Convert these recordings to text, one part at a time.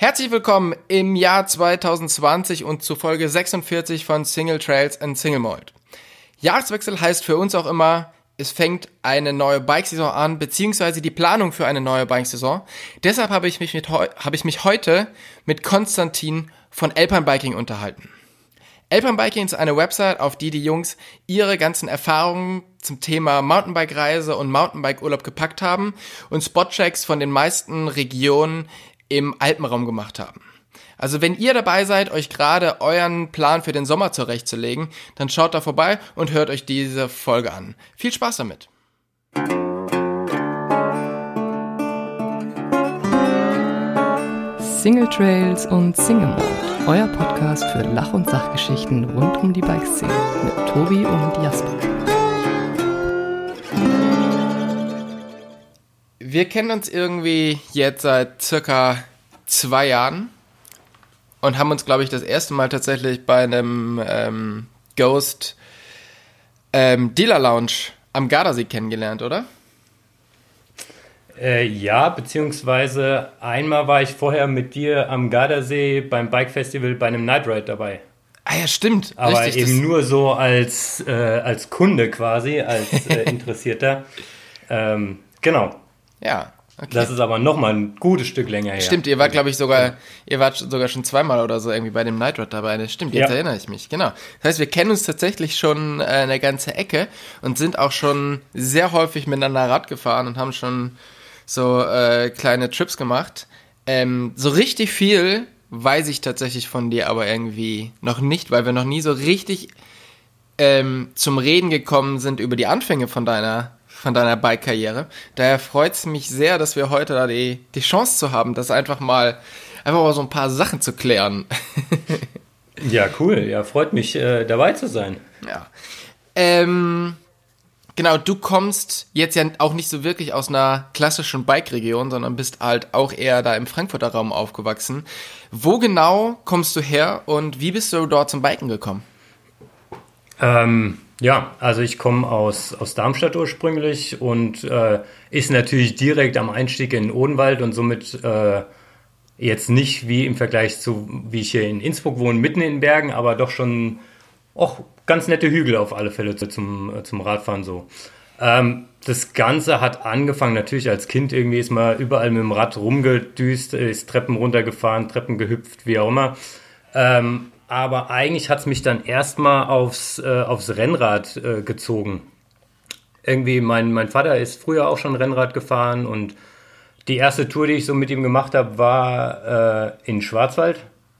Herzlich willkommen im Jahr 2020 und zu Folge 46 von Single Trails and Single Mold. Jahreswechsel heißt für uns auch immer, es fängt eine neue Bikesaison an, beziehungsweise die Planung für eine neue Bikesaison. Deshalb habe ich mich, mit, habe ich mich heute mit Konstantin von Alpine Biking unterhalten. Alpine Biking ist eine Website, auf die die Jungs ihre ganzen Erfahrungen zum Thema Mountainbike-Reise und Mountainbike-Urlaub gepackt haben und Spotchecks von den meisten Regionen im Alpenraum gemacht haben. Also wenn ihr dabei seid, euch gerade euren Plan für den Sommer zurechtzulegen, dann schaut da vorbei und hört euch diese Folge an. Viel Spaß damit! Single Trails und Single Mode, euer Podcast für Lach- und Sachgeschichten rund um die Bikeszene mit Tobi und Jasper. Wir kennen uns irgendwie jetzt seit circa zwei Jahren und haben uns, glaube ich, das erste Mal tatsächlich bei einem ähm, Ghost ähm, Dealer Lounge am Gardasee kennengelernt, oder? Äh, ja, beziehungsweise einmal war ich vorher mit dir am Gardasee beim Bike Festival bei einem Night Ride dabei. Ah ja, stimmt. Aber Richtig, eben nur so als, äh, als Kunde quasi, als äh, Interessierter. ähm, genau. Ja. Okay. Das ist aber nochmal ein gutes Stück länger her. Stimmt, ihr wart, glaube ich, sogar, ihr wart sogar schon zweimal oder so irgendwie bei dem Night Ride dabei. Das stimmt, jetzt ja. erinnere ich mich, genau. Das heißt, wir kennen uns tatsächlich schon äh, eine ganze Ecke und sind auch schon sehr häufig miteinander Rad gefahren und haben schon so äh, kleine Trips gemacht. Ähm, so richtig viel weiß ich tatsächlich von dir aber irgendwie noch nicht, weil wir noch nie so richtig ähm, zum Reden gekommen sind über die Anfänge von deiner von deiner Bike-Karriere. Daher freut es mich sehr, dass wir heute da die, die Chance zu haben, das einfach mal, einfach mal so ein paar Sachen zu klären. ja, cool. Ja, freut mich, äh, dabei zu sein. Ja. Ähm, genau, du kommst jetzt ja auch nicht so wirklich aus einer klassischen Bike-Region, sondern bist halt auch eher da im Frankfurter Raum aufgewachsen. Wo genau kommst du her und wie bist du dort zum Biken gekommen? Ähm, ja, also ich komme aus, aus Darmstadt ursprünglich und äh, ist natürlich direkt am Einstieg in Odenwald und somit äh, jetzt nicht wie im Vergleich zu, wie ich hier in Innsbruck wohne, mitten in den Bergen, aber doch schon auch ganz nette Hügel auf alle Fälle zum, äh, zum Radfahren so. Ähm, das Ganze hat angefangen, natürlich als Kind irgendwie ist man überall mit dem Rad rumgedüst, ist Treppen runtergefahren, Treppen gehüpft, wie auch immer. Ähm, aber eigentlich hat es mich dann erstmal aufs, äh, aufs Rennrad äh, gezogen. Irgendwie, mein, mein Vater ist früher auch schon Rennrad gefahren und die erste Tour, die ich so mit ihm gemacht habe, war äh, in Schwarzwald.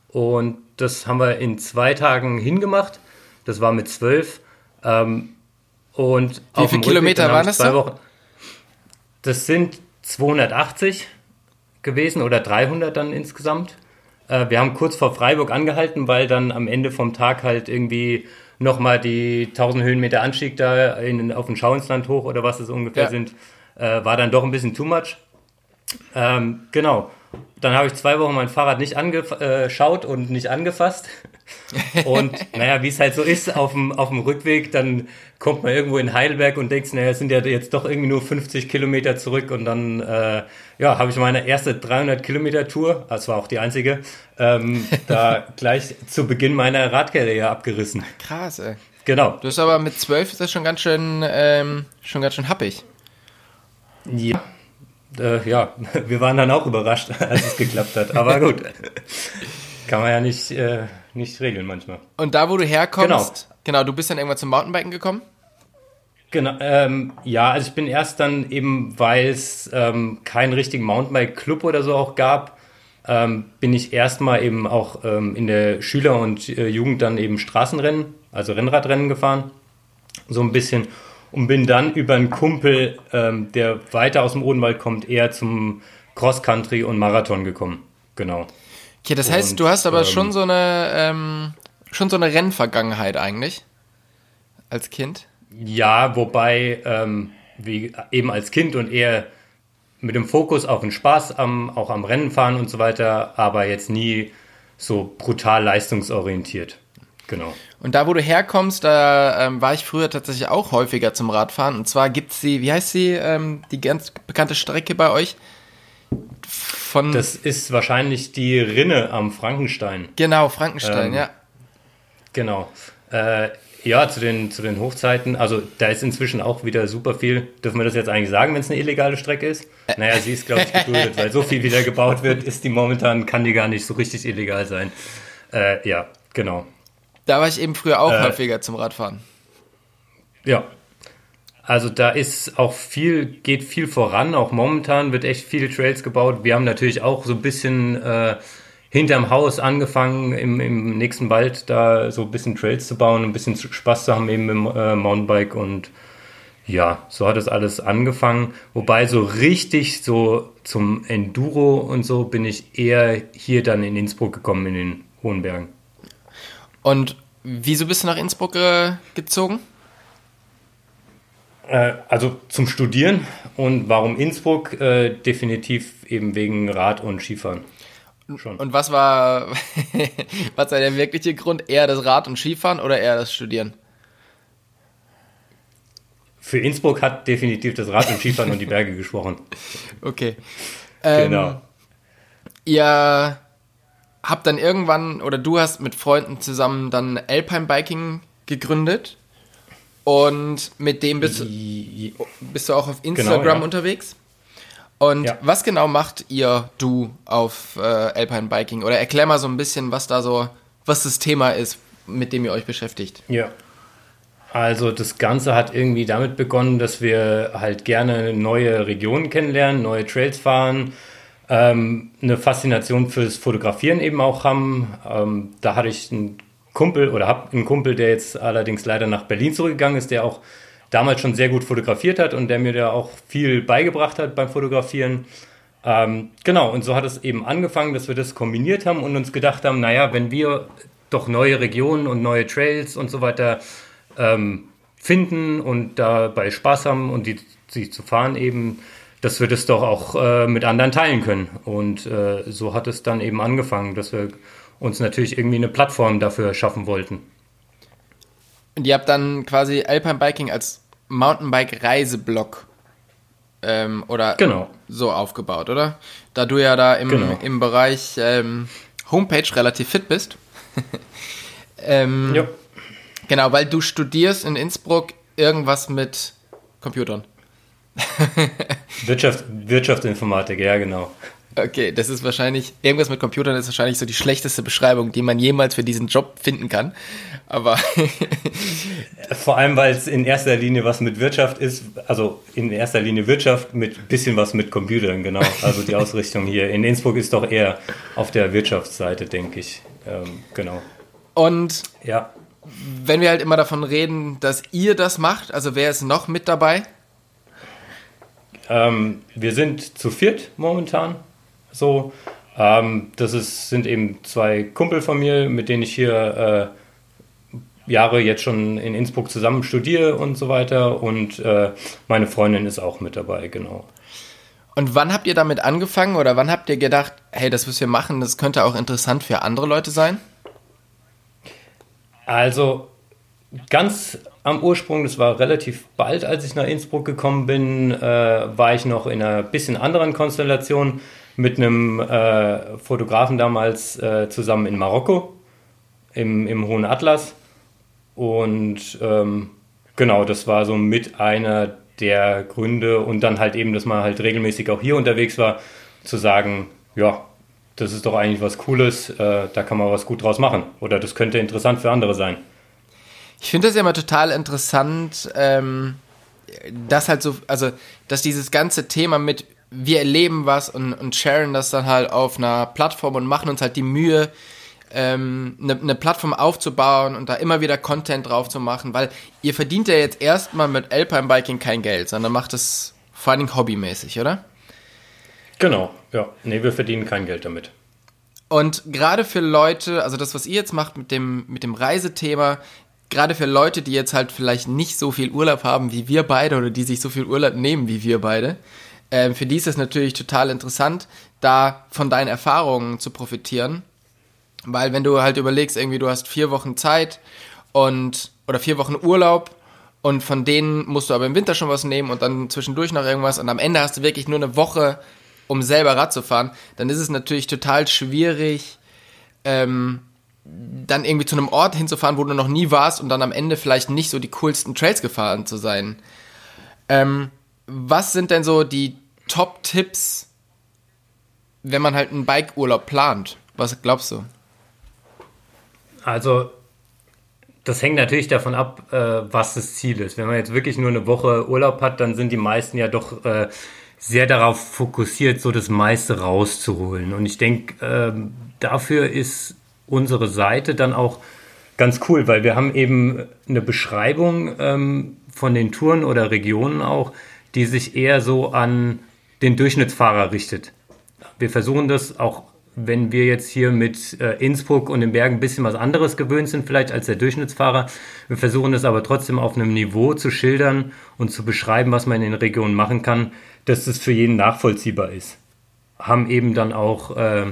Und das haben wir in zwei Tagen hingemacht. Das war mit zwölf. Ähm, und Wie viele Kilometer waren das? Zwei Wochen, das sind 280 gewesen oder 300 dann insgesamt. Äh, wir haben kurz vor Freiburg angehalten, weil dann am Ende vom Tag halt irgendwie nochmal die 1000 Höhenmeter Anstieg da in, auf den Schauinsland hoch oder was es ungefähr ja. sind, äh, war dann doch ein bisschen too much. Ähm, genau. Dann habe ich zwei Wochen mein Fahrrad nicht angeschaut äh, und nicht angefasst. Und naja, wie es halt so ist, auf dem, auf dem Rückweg, dann kommt man irgendwo in Heidelberg und denkt, naja, es sind ja jetzt doch irgendwie nur 50 Kilometer zurück und dann, äh, ja, habe ich meine erste 300 Kilometer Tour, das war auch die einzige, ähm, da gleich zu Beginn meiner Radkarriere abgerissen. Krass, ey. Genau. Du bist aber mit 12 ist das schon ganz schön, ähm, schon ganz schön happig. Ja. Äh, ja, wir waren dann auch überrascht, als es geklappt hat. Aber gut. Kann man ja nicht, äh, nicht regeln manchmal. Und da, wo du herkommst, genau, genau du bist dann irgendwann zum Mountainbiken gekommen? Genau, ähm, ja, also ich bin erst dann eben, weil es ähm, keinen richtigen Mountainbike-Club oder so auch gab, ähm, bin ich erstmal eben auch ähm, in der Schüler- und äh, Jugend dann eben Straßenrennen, also Rennradrennen gefahren, so ein bisschen und bin dann über einen Kumpel, ähm, der weiter aus dem Odenwald kommt, eher zum Cross-Country und Marathon gekommen. Genau. Okay, das heißt, und, du hast aber ähm, schon so eine ähm, schon so eine Rennvergangenheit eigentlich als Kind. Ja, wobei ähm, wie eben als Kind und eher mit dem Fokus auf den Spaß am auch am Rennen fahren und so weiter, aber jetzt nie so brutal leistungsorientiert. Genau. Und da, wo du herkommst, da ähm, war ich früher tatsächlich auch häufiger zum Radfahren. Und zwar gibt es die, wie heißt sie, ähm, die ganz bekannte Strecke bei euch? Von. Das ist wahrscheinlich die Rinne am Frankenstein. genau, Frankenstein, Ähm, ja. Genau. Äh, ja, zu den, zu den Hochzeiten. Also da ist inzwischen auch wieder super viel. Dürfen wir das jetzt eigentlich sagen, wenn es eine illegale Strecke ist? Naja, sie ist, glaube ich, geduldet, weil so viel wieder gebaut wird, ist die momentan, kann die gar nicht so richtig illegal sein. Äh, ja, genau. Da war ich eben früher auch Äh, häufiger zum Radfahren. Ja. Also da ist auch viel, geht viel voran. Auch momentan wird echt viele Trails gebaut. Wir haben natürlich auch so ein bisschen äh, hinterm Haus angefangen, im, im nächsten Wald da so ein bisschen Trails zu bauen, ein bisschen Spaß zu haben eben mit dem äh, Mountainbike und ja, so hat das alles angefangen. Wobei so richtig so zum Enduro und so bin ich eher hier dann in Innsbruck gekommen, in den Hohen Bergen. Und wieso bist du nach Innsbruck äh, gezogen? Äh, also zum Studieren und warum Innsbruck? Äh, definitiv eben wegen Rad- und Skifahren. Schon. Und was war, was war der wirkliche Grund? Eher das Rad- und Skifahren oder eher das Studieren? Für Innsbruck hat definitiv das Rad- und Skifahren und die Berge gesprochen. Okay. Ähm, Genau. Ihr habt dann irgendwann, oder du hast mit Freunden zusammen dann Alpine Biking gegründet. Und mit dem bist, du- I- bist du auch auf Instagram Genau, ja. unterwegs. Und Ja. was genau macht ihr, du, auf äh, Alpine Biking? Oder erklär mal so ein bisschen, was da so, was das Thema ist, mit dem ihr euch beschäftigt. Ja. Also das Ganze hat irgendwie damit begonnen, dass wir halt gerne neue Regionen kennenlernen, neue Trails fahren, ähm, eine Faszination fürs Fotografieren eben auch haben. Ähm, da hatte ich einen Kumpel oder habe einen Kumpel, der jetzt allerdings leider nach Berlin zurückgegangen ist, der auch damals schon sehr gut fotografiert hat und der mir da auch viel beigebracht hat beim Fotografieren. Ähm, genau, und so hat es eben angefangen, dass wir das kombiniert haben und uns gedacht haben, naja, wenn wir doch neue Regionen und neue Trails und so weiter ähm, finden und dabei Spaß haben und die, sie zu fahren eben, dass wir das doch auch äh, mit anderen teilen können. Und äh, so hat es dann eben angefangen, dass wir uns natürlich irgendwie eine Plattform dafür schaffen wollten. Und ihr habt dann quasi Alpine Biking als Mountainbike-Reiseblock ähm, oder Genau. so aufgebaut, oder? Da du ja da im, Genau. im Bereich ähm, Homepage relativ fit bist. ähm, Ja. Genau, weil du studierst in Innsbruck irgendwas mit Computern. Wirtschaft, Wirtschaftsinformatik, ja genau. Okay, das ist wahrscheinlich, irgendwas mit Computern ist wahrscheinlich so die schlechteste Beschreibung, die man jemals für diesen Job finden kann. Aber Vor allem, weil es in erster Linie was mit Wirtschaft ist, also in erster Linie Wirtschaft mit bisschen was mit Computern, genau. Also die Ausrichtung hier in Innsbruck ist doch eher auf der Wirtschaftsseite, denke ich. Ähm, genau. und Ja. wenn wir halt immer davon reden, dass ihr das macht, also wer ist noch mit dabei? Ähm, wir sind zu viert momentan. So. Ähm, das ist, sind eben zwei Kumpel von mir, mit denen ich hier äh, Jahre jetzt schon in Innsbruck zusammen studiere und so weiter. Und äh, meine Freundin ist auch mit dabei, genau. Und wann habt ihr damit angefangen oder wann habt ihr gedacht, hey, das, was wir machen, das könnte auch interessant für andere Leute sein? Also ganz am Ursprung, das war relativ bald, als ich nach Innsbruck gekommen bin, äh, war ich noch in einer bisschen anderen Konstellation mit einem äh, Fotografen damals äh, zusammen in Marokko, im, im Hohen Atlas. Und ähm, genau, das war so mit einer der Gründe und dann halt eben, dass man halt regelmäßig auch hier unterwegs war, zu sagen, ja, das ist doch eigentlich was Cooles, äh, da kann man was gut draus machen oder das könnte interessant für andere sein. Ich finde das ja immer total interessant, ähm, dass halt so, also, dass dieses ganze Thema mit wir erleben was und, und sharen das dann halt auf einer Plattform und machen uns halt die Mühe, ähm, eine, eine Plattform aufzubauen und da immer wieder Content drauf zu machen, weil ihr verdient ja jetzt erstmal mit Alpine Biking kein Geld, sondern macht es vor allen Dingen hobbymäßig, oder? Genau, ja. Nee, wir verdienen kein Geld damit. Und gerade für Leute, also das, was ihr jetzt macht mit dem, mit dem Reisethema, gerade für Leute, die jetzt halt vielleicht nicht so viel Urlaub haben wie wir beide oder die sich so viel Urlaub nehmen wie wir beide, ähm, für die ist es natürlich total interessant, da von deinen Erfahrungen zu profitieren. Weil wenn du halt überlegst, irgendwie du hast vier Wochen Zeit und oder vier Wochen Urlaub und von denen musst du aber im Winter schon was nehmen und dann zwischendurch noch irgendwas und am Ende hast du wirklich nur eine Woche um selber Rad zu fahren, dann ist es natürlich total schwierig, ähm, dann irgendwie zu einem Ort hinzufahren, wo du noch nie warst und dann am Ende vielleicht nicht so die coolsten Trails gefahren zu sein. Ähm, was sind denn so die Top-Tipps, wenn man halt einen Bike-Urlaub plant? Was glaubst du? Also, das hängt natürlich davon ab, äh, was das Ziel ist. Wenn man jetzt wirklich nur eine Woche Urlaub hat, dann sind die meisten ja doch äh, sehr darauf fokussiert, so das meiste rauszuholen. Und ich denke, äh, dafür ist unsere Seite dann auch ganz cool, weil wir haben eben eine Beschreibung ähm, von den Touren oder Regionen auch, die sich eher so an den Durchschnittsfahrer richtet. Wir versuchen das auch, wenn wir jetzt hier mit äh, Innsbruck und den Bergen ein bisschen was anderes gewöhnt sind, vielleicht als der Durchschnittsfahrer. Wir versuchen das aber trotzdem auf einem Niveau zu schildern und zu beschreiben, was man in den Regionen machen kann, dass das für jeden nachvollziehbar ist. Haben eben dann auch äh,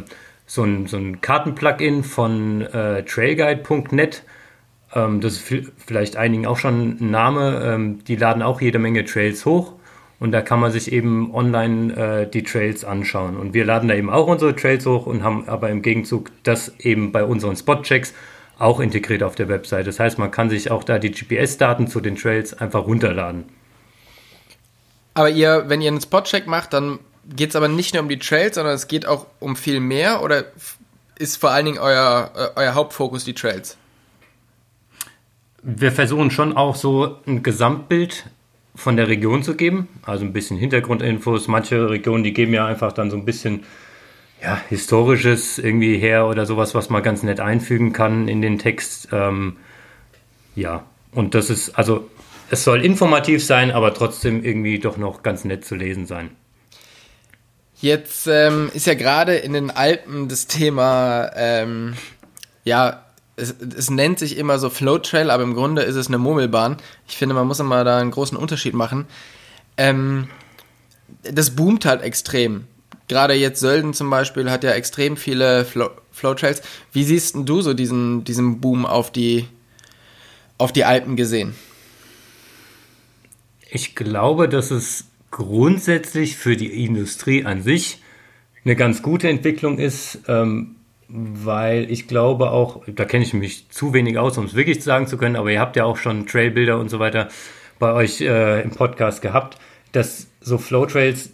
so ein, so ein Kartenplugin von äh, trailguide.net. Ähm, das ist vielleicht einigen auch schon ein Name. Ähm, die laden auch jede Menge Trails hoch und da kann man sich eben online äh, die Trails anschauen. Und wir laden da eben auch unsere Trails hoch und haben aber im Gegenzug das eben bei unseren Spotchecks auch integriert auf der Website. Das heißt, man kann sich auch da die GPS-Daten zu den Trails einfach runterladen. Aber ihr, wenn ihr einen Spotcheck macht, dann geht es aber nicht nur um die Trails, sondern es geht auch um viel mehr oder ist vor allen Dingen euer, äh, euer Hauptfokus die Trails? Wir versuchen schon auch so ein Gesamtbild von der Region zu geben, also ein bisschen Hintergrundinfos. Manche Regionen, die geben ja einfach dann so ein bisschen ja, historisches irgendwie her oder sowas, was man ganz nett einfügen kann in den Text. Ähm, ja, und das ist, also es soll informativ sein, aber trotzdem irgendwie doch noch ganz nett zu lesen sein. Jetzt ähm, ist ja gerade in den Alpen das Thema, ähm, ja, es, es, nennt sich immer so Float Trail, aber im Grunde ist es eine Murmelbahn. Ich finde, man muss immer da einen großen Unterschied machen. Ähm, das boomt halt extrem. Gerade jetzt Sölden zum Beispiel hat ja extrem viele Flow, Float Trails. Wie siehst du so diesen, diesen Boom auf die, auf die Alpen gesehen? Ich glaube, dass es grundsätzlich für die Industrie an sich eine ganz gute Entwicklung ist, ähm, weil ich glaube auch, da kenne ich mich zu wenig aus, um es wirklich sagen zu können, aber ihr habt ja auch schon Trailbilder und so weiter bei euch äh, im Podcast gehabt, dass so Flowtrails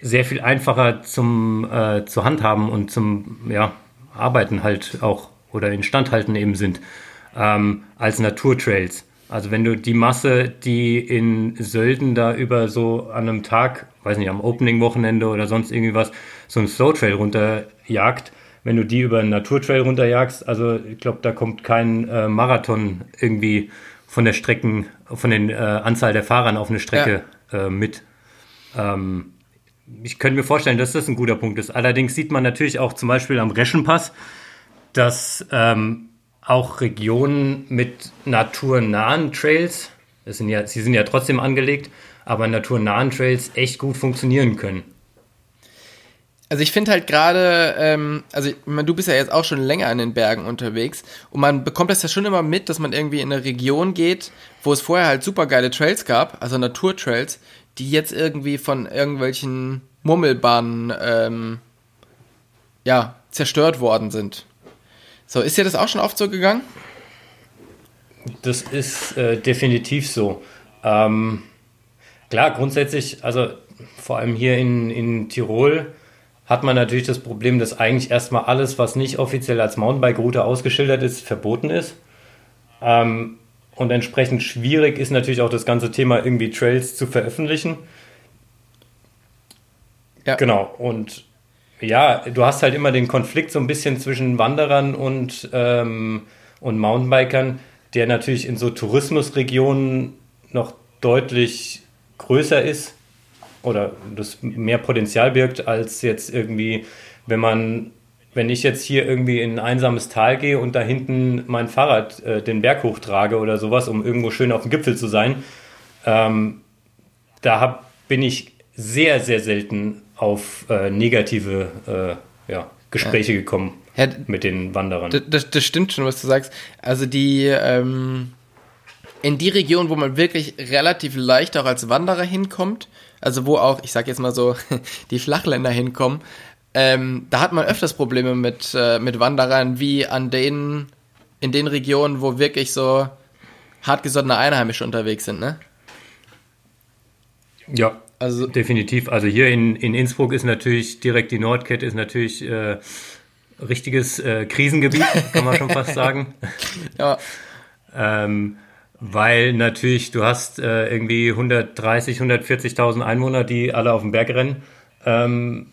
sehr viel einfacher zum äh, zur Handhaben und zum ja, Arbeiten halt auch oder Instandhalten eben sind ähm, als Naturtrails. Also wenn du die Masse, die in Sölden da über so an einem Tag, weiß nicht, am Opening-Wochenende oder sonst irgendwie was, so ein Slow-Trail runterjagt, wenn du die über einen Naturtrail runterjagst, also ich glaube, da kommt kein äh, Marathon irgendwie von der Strecken, von den äh, Anzahl der Fahrern auf eine Strecke ja. äh, mit. Ähm, ich könnte mir vorstellen, dass das ein guter Punkt ist. Allerdings sieht man natürlich auch zum Beispiel am Reschenpass, dass ähm, auch Regionen mit naturnahen Trails, das sind ja, sie sind ja trotzdem angelegt, aber naturnahen Trails echt gut funktionieren können. Also ich finde halt gerade, ähm, also ich meine, du bist ja jetzt auch schon länger in den Bergen unterwegs und man bekommt das ja schon immer mit, dass man irgendwie in eine Region geht, wo es vorher halt super geile Trails gab, also Naturtrails, die jetzt irgendwie von irgendwelchen Murmelbahnen ähm, ja, zerstört worden sind. So, ist dir das auch schon oft so gegangen? Das ist äh, definitiv so. Ähm, klar, grundsätzlich, also vor allem hier in, in Tirol hat man natürlich das Problem, dass eigentlich erstmal alles, was nicht offiziell als Mountainbike-Route ausgeschildert ist, verboten ist. Ähm, und entsprechend schwierig ist natürlich auch das ganze Thema, irgendwie Trails zu veröffentlichen. Ja. Genau. Und ja, du hast halt immer den Konflikt so ein bisschen zwischen Wanderern und, ähm, und Mountainbikern, der natürlich in so Tourismusregionen noch deutlich größer ist oder das mehr Potenzial birgt, als jetzt irgendwie, wenn man, wenn ich jetzt hier irgendwie in ein einsames Tal gehe und da hinten mein Fahrrad äh, den Berg hochtrage oder sowas, um irgendwo schön auf dem Gipfel zu sein, ähm, da hab, bin ich sehr, sehr selten auf äh, negative äh, ja, Gespräche gekommen ja, mit den Wanderern. Das, das, stimmt schon, was du sagst. Also die ähm, in die Region, wo man wirklich relativ leicht auch als Wanderer hinkommt, also wo auch, ich sag jetzt mal so, die Flachländer hinkommen, ähm, da hat man öfters Probleme mit, äh, mit Wanderern, wie an den, in den Regionen, wo wirklich so hartgesottene Einheimische unterwegs sind, ne? Ja, also definitiv. Also hier in, in Innsbruck ist natürlich direkt die Nordkette ist natürlich äh, richtiges äh, Krisengebiet, kann man schon fast sagen. ja. ähm, weil natürlich du hast äh, irgendwie 130, 140.000 Einwohner, die alle auf dem Berg rennen. Ähm,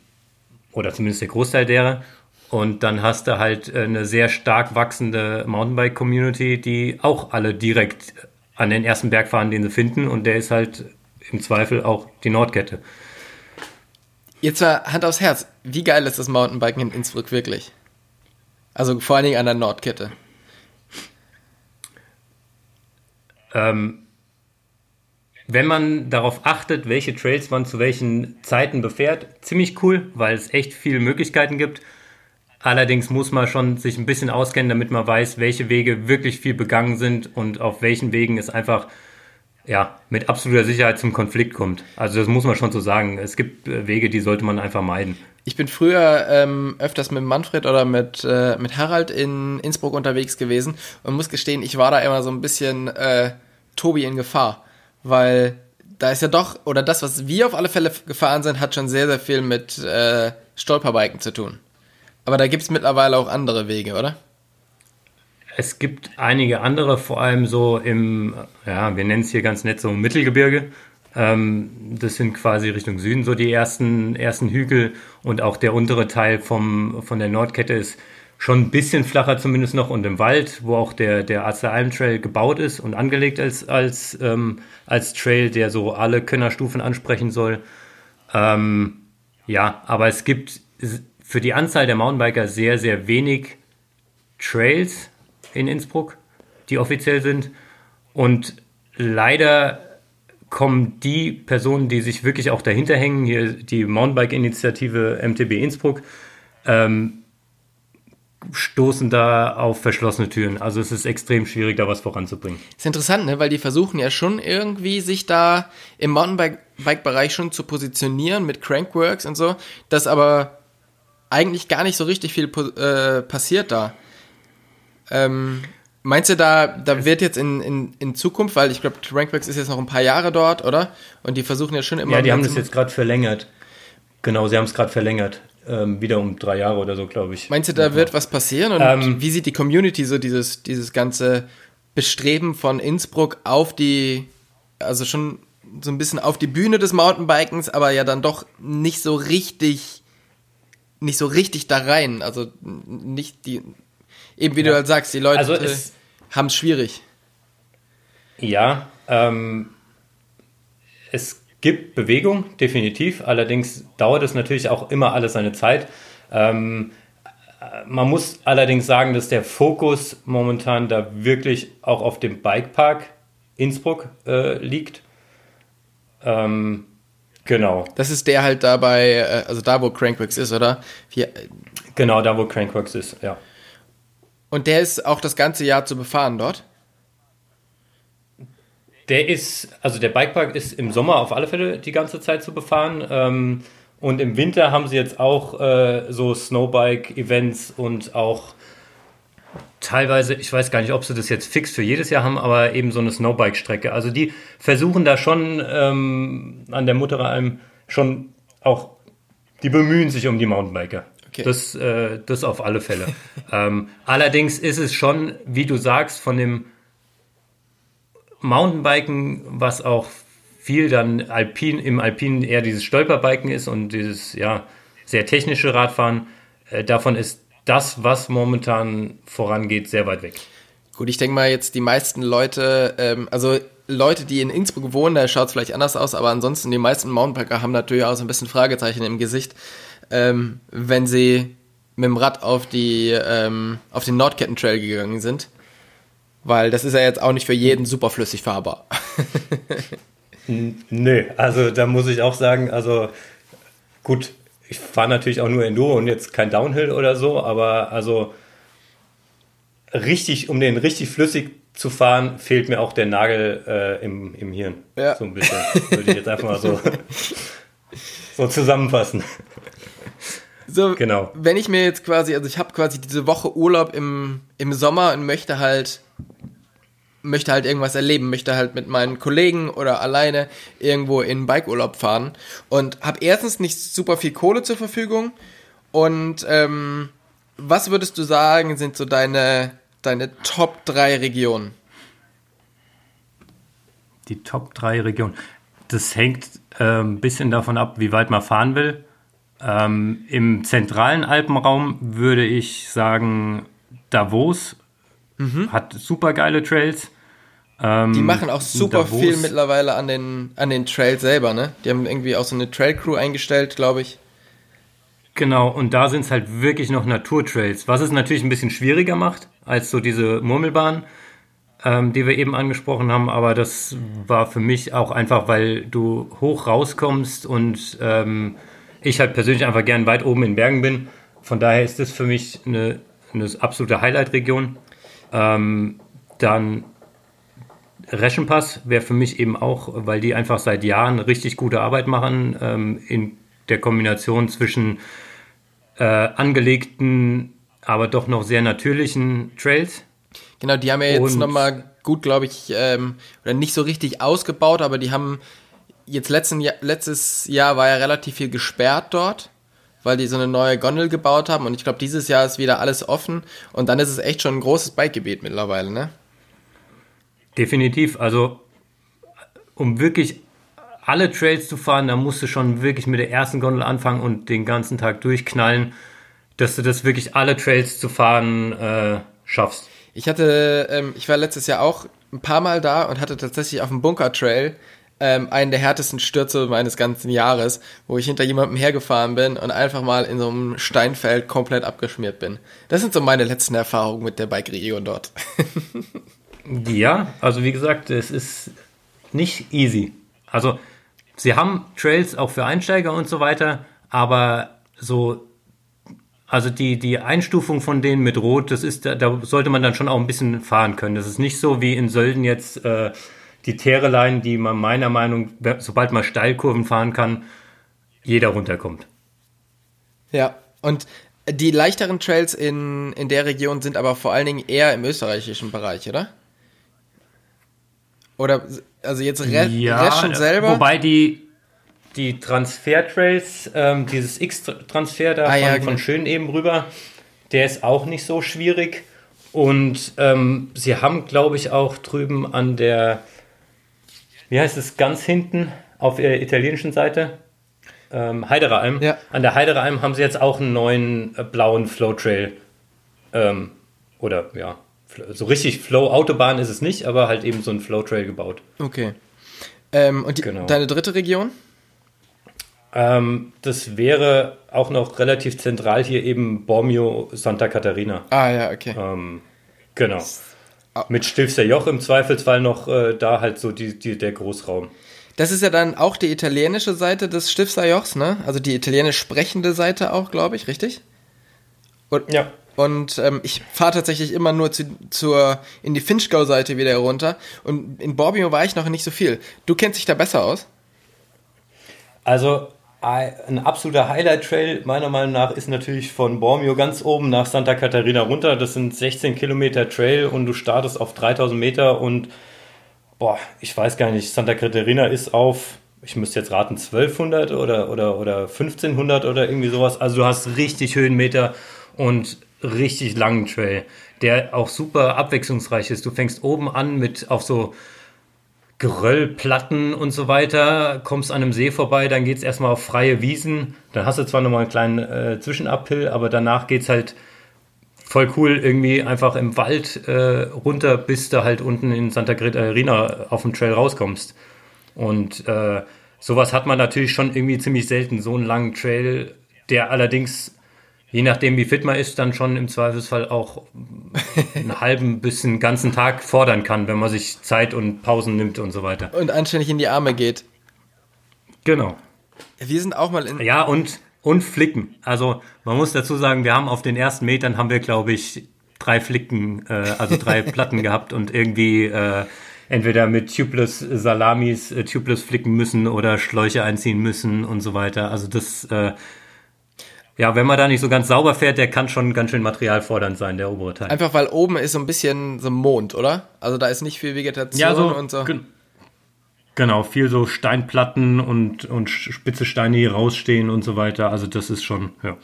oder zumindest der Großteil derer. Und dann hast du halt äh, eine sehr stark wachsende Mountainbike-Community, die auch alle direkt an den ersten Berg fahren, den sie finden. Und der ist halt im Zweifel auch die Nordkette. Jetzt mal Hand aufs Herz. Wie geil ist das Mountainbiken in Innsbruck wirklich? Also vor allen Dingen an der Nordkette. Ähm, wenn man darauf achtet, welche Trails man zu welchen Zeiten befährt, ziemlich cool, weil es echt viele Möglichkeiten gibt. Allerdings muss man schon sich ein bisschen auskennen, damit man weiß, welche Wege wirklich viel begangen sind und auf welchen Wegen es einfach ja, mit absoluter Sicherheit zum Konflikt kommt. Also das muss man schon so sagen. Es gibt äh, Wege, die sollte man einfach meiden. Ich bin früher ähm, öfters mit Manfred oder mit, äh, mit Harald in Innsbruck unterwegs gewesen und muss gestehen, ich war da immer so ein bisschen äh, Tobi in Gefahr weil da ist ja doch, oder das, was wir auf alle Fälle gefahren sind, hat schon sehr, sehr viel mit äh, Stolperbiken zu tun. Aber da gibt es mittlerweile auch andere Wege, oder? Es gibt einige andere, vor allem so im, ja, wir nennen es hier ganz nett so Mittelgebirge. Ähm, das sind quasi Richtung Süden so die ersten, ersten Hügel und auch der untere Teil vom, von der Nordkette ist schon ein bisschen flacher zumindest noch und im Wald, wo auch der, der Alm Trail gebaut ist und angelegt als, als, ähm, als Trail, der so alle Könnerstufen ansprechen soll. Ähm, ja, aber es gibt für die Anzahl der Mountainbiker sehr, sehr wenig Trails in Innsbruck, die offiziell sind. Und leider kommen die Personen, die sich wirklich auch dahinter hängen, hier die Mountainbike-Initiative MTB Innsbruck, ähm, stoßen da auf verschlossene Türen. Also es ist extrem schwierig, da was voranzubringen. Ist interessant, ne? weil die versuchen ja schon irgendwie sich da im Mountainbike-Bereich schon zu positionieren mit Crankworks und so, dass aber eigentlich gar nicht so richtig viel äh, passiert da. Ähm, meinst du, da, da wird jetzt in, in, in Zukunft, weil ich glaube, Crankworks ist jetzt noch ein paar Jahre dort, oder? Und die versuchen ja schon immer. Ja, die haben das jetzt gerade verlängert. Genau, sie haben es gerade verlängert ähm, wieder um drei Jahre oder so, glaube ich. Meinst du, da wird was passieren? Und ähm, wie sieht die Community so dieses, dieses ganze Bestreben von Innsbruck auf die, also schon so ein bisschen auf die Bühne des Mountainbikens, aber ja dann doch nicht so richtig, nicht so richtig da rein. Also nicht die, eben wie ja. du halt sagst, die Leute also haben es schwierig. Ja, ähm, es gibt Bewegung, definitiv. Allerdings dauert es natürlich auch immer alles seine Zeit. Ähm, man muss allerdings sagen, dass der Fokus momentan da wirklich auch auf dem Bikepark Innsbruck äh, liegt. Ähm, genau. Das ist der halt dabei, äh, also da, wo Crankworks ist, oder? Hier, genau, da, wo Crankworks ist, ja. Und der ist auch das ganze Jahr zu befahren dort? Der ist, also der Bikepark ist im Sommer auf alle Fälle die ganze Zeit zu befahren. Ähm, und im Winter haben sie jetzt auch äh, so Snowbike-Events und auch teilweise, ich weiß gar nicht, ob sie das jetzt fix für jedes Jahr haben, aber eben so eine Snowbike-Strecke. Also die versuchen da schon ähm, an der Mutteralm schon auch, die bemühen sich um die Mountainbiker. Okay. Das, äh, das auf alle Fälle. ähm, allerdings ist es schon, wie du sagst, von dem Mountainbiken, was auch viel dann Alpin, im Alpinen eher dieses Stolperbiken ist und dieses ja sehr technische Radfahren, äh, davon ist das, was momentan vorangeht, sehr weit weg. Gut, ich denke mal jetzt die meisten Leute, ähm, also Leute, die in Innsbruck wohnen, da schaut es vielleicht anders aus, aber ansonsten die meisten Mountainbiker haben natürlich auch so ein bisschen Fragezeichen im Gesicht, ähm, wenn sie mit dem Rad auf die ähm, auf den Nordkettentrail gegangen sind weil das ist ja jetzt auch nicht für jeden super flüssig fahrbar. Nö, also da muss ich auch sagen, also gut, ich fahre natürlich auch nur Enduro und jetzt kein Downhill oder so, aber also richtig, um den richtig flüssig zu fahren, fehlt mir auch der Nagel äh, im, im Hirn. Ja. So ein bisschen. Würde ich jetzt einfach mal so, so zusammenfassen. So, Genau. wenn ich mir jetzt quasi, also ich habe quasi diese Woche Urlaub im, im Sommer und möchte halt möchte halt irgendwas erleben, möchte halt mit meinen Kollegen oder alleine irgendwo in Bikeurlaub fahren und habe erstens nicht super viel Kohle zur Verfügung und ähm, was würdest du sagen, sind so deine, deine Top 3 Regionen? Die Top 3 Regionen. Das hängt äh, ein bisschen davon ab, wie weit man fahren will. Ähm, Im zentralen Alpenraum würde ich sagen, Davos hat super geile Trails. Ähm, Die machen auch super Davos- viel mittlerweile an den, an den Trails selber, ne? Die haben irgendwie auch so eine Trail-Crew eingestellt, glaube ich. Genau, und da sind es halt wirklich noch Naturtrails, was es natürlich ein bisschen schwieriger macht als so diese Murmelbahn, ähm, die wir eben angesprochen haben. Aber das war für mich auch einfach, weil du hoch rauskommst und ähm, ich halt persönlich einfach gern weit oben in Bergen bin. Von daher ist das für mich eine, eine absolute Highlight-Region. Ähm, dann Reschenpass wäre für mich eben auch, weil die einfach seit Jahren richtig gute Arbeit machen ähm, in der Kombination zwischen äh, angelegten, aber doch noch sehr natürlichen Trails. Genau, die haben ja jetzt nochmal gut, glaube ich, ähm, oder nicht so richtig ausgebaut, aber die haben jetzt letzten Jahr, letztes Jahr war ja relativ viel gesperrt dort, weil die so eine neue Gondel gebaut haben und ich glaube, dieses Jahr ist wieder alles offen und dann ist es echt schon ein großes Bikegebiet mittlerweile, ne? Definitiv. Also, um wirklich alle Trails zu fahren, da musst du schon wirklich mit der ersten Gondel anfangen und den ganzen Tag durchknallen, dass du das wirklich alle Trails zu fahren äh, schaffst. Ich hatte, ähm, ich war letztes Jahr auch ein paar Mal da und hatte tatsächlich auf dem Bunker Trail ähm, einen der härtesten Stürze meines ganzen Jahres, wo ich hinter jemandem hergefahren bin und einfach mal in so einem Steinfeld komplett abgeschmiert bin. Das sind so meine letzten Erfahrungen mit der Bike-Region dort. Ja, also wie gesagt, es ist nicht easy. Also sie haben Trails auch für Einsteiger und so weiter, aber so, also die, die Einstufung von denen mit Rot, das ist, da, da sollte man dann schon auch ein bisschen fahren können. Das ist nicht so wie in Sölden jetzt äh, die Teereline, die man meiner Meinung, sobald man Steilkurven fahren kann, jeder runterkommt. ja, und die leichteren Trails in, in der Region sind aber vor allen Dingen eher im österreichischen Bereich, oder? Oder, also jetzt Re Reschen selber? Wobei die, die Transfer-Trails, ähm, dieses X-Transfer da Ah, von, ja, von genau. Schön eben rüber, der ist auch nicht so schwierig. Und ähm, sie haben, glaube ich, auch drüben an der, wie heißt es, ganz hinten auf der italienischen Seite, ähm, Heiderer Alm. Ja. An der Heiderer Alm haben sie jetzt auch einen neuen äh, blauen Flow-Trail. Ähm, oder ja, so richtig Flow-Autobahn ist es nicht, aber halt eben so ein Flow-Trail gebaut. Okay. Ähm, und die, Genau. deine dritte Region? Ähm, das wäre auch noch relativ zentral hier eben Bormio Santa Catarina. Ah, ja, okay. Ähm, genau. Mit Stilfser Joch im Zweifelsfall noch äh, da halt so die, die, der Großraum. Das ist ja dann auch die italienische Seite des Stifter Jochs, ne? Also die italienisch sprechende Seite auch, glaube ich, richtig? Und, Ja. Und ähm, ich fahre tatsächlich immer nur zu, zur in die Finchgau-Seite wieder runter. Und in Borbio war ich noch nicht so viel. Du kennst dich da besser aus? Also ein absoluter Highlight-Trail meiner Meinung nach ist natürlich von Bormio ganz oben nach Santa Catarina runter. Das sind 16 Kilometer Trail und du startest auf 3000 Meter und boah, ich weiß gar nicht, Santa Catarina ist auf, ich müsste jetzt raten, 1200 oder, oder, oder 1500 oder irgendwie sowas. Also du hast richtig Höhenmeter und richtig langen Trail, der auch super abwechslungsreich ist. Du fängst oben an mit auf so Geröllplatten und so weiter, kommst an einem See vorbei, dann geht's erstmal auf freie Wiesen, dann hast du zwar nochmal einen kleinen äh, Zwischenuphill, aber danach geht's halt voll cool irgendwie einfach im Wald äh, runter, bis du halt unten in Santa Catarina auf dem Trail rauskommst. Und äh, sowas hat man natürlich schon irgendwie ziemlich selten, so einen langen Trail, der allerdings, je nachdem wie fit man ist, dann schon im Zweifelsfall auch einen halben bis einen ganzen Tag fordern kann, wenn man sich Zeit und Pausen nimmt und so weiter. Und anständig in die Arme geht. Genau. Wir sind auch mal in. Ja, und, und flicken. Also man muss dazu sagen, wir haben auf den ersten Metern haben wir, glaube ich, drei Flicken, äh, also drei Platten gehabt und irgendwie äh, entweder mit Tubeless Salamis äh, Tubeless flicken müssen oder Schläuche einziehen müssen und so weiter. Also das, äh, ja, wenn man da nicht so ganz sauber fährt, der kann schon ganz schön materialfordernd sein, der obere Teil. Einfach weil oben ist so ein bisschen so Mond, oder? Also da ist nicht viel Vegetation ja, so, und so. Genau, viel so Steinplatten und, und spitze Steine, die rausstehen und so weiter. Also das ist schon, ja.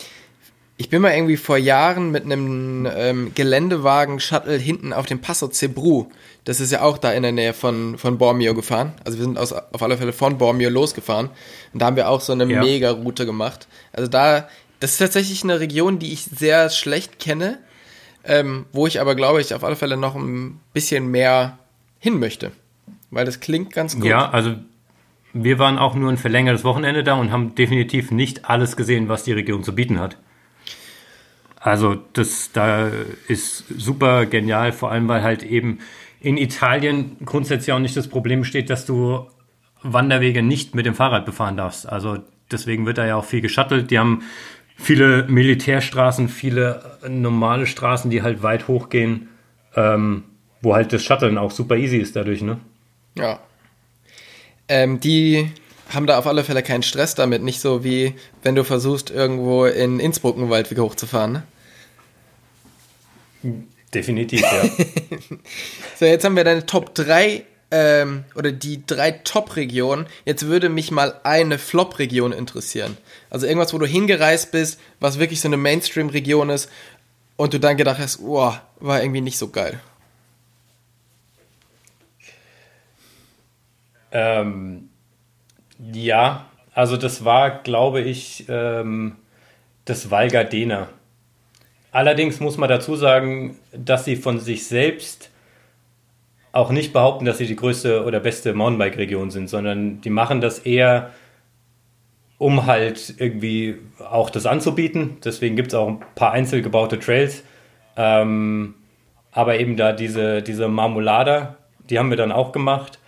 Ich bin mal irgendwie vor Jahren mit einem ähm, Geländewagen-Shuttle hinten auf dem Passo Cebru, das ist ja auch da in der Nähe von, von Bormio gefahren. Also wir sind aus, auf alle Fälle von Bormio losgefahren. Und da haben wir auch so eine ja. Mega-Route gemacht. Also da, das ist tatsächlich eine Region, die ich sehr schlecht kenne, ähm, wo ich aber, glaube ich, auf alle Fälle noch ein bisschen mehr hin möchte. Weil das klingt ganz gut. Ja, also wir waren auch nur ein verlängertes Wochenende da und haben definitiv nicht alles gesehen, was die Region zu bieten hat. Also das da ist super genial, vor allem weil halt eben in Italien grundsätzlich auch nicht das Problem besteht, dass du Wanderwege nicht mit dem Fahrrad befahren darfst. Also deswegen wird da ja auch viel geschattelt. Die haben viele Militärstraßen, viele normale Straßen, die halt weit hochgehen, ähm, wo halt das Shutteln auch super easy ist dadurch, ne? Ja. Ähm, die haben da auf alle Fälle keinen Stress damit, nicht so wie wenn du versuchst, irgendwo in Innsbruck einen Waldweg hochzufahren, ne? Definitiv, ja. so, jetzt haben wir deine Top 3 ähm, oder die drei Top-Regionen. Jetzt würde mich mal eine Flop-Region interessieren. Also irgendwas, wo du hingereist bist, was wirklich so eine Mainstream-Region ist und du dann gedacht hast, oh, war irgendwie nicht so geil. Ähm, ja, also das war, glaube ich, ähm, das Val Gardena. Allerdings muss man dazu sagen, dass sie von sich selbst auch nicht behaupten, dass sie die größte oder beste Mountainbike-Region sind, sondern die machen das eher, um halt irgendwie auch das anzubieten. Deswegen gibt es auch ein paar einzeln gebaute Trails. Ähm, aber eben da diese, diese Marmolada, die haben wir dann auch gemacht.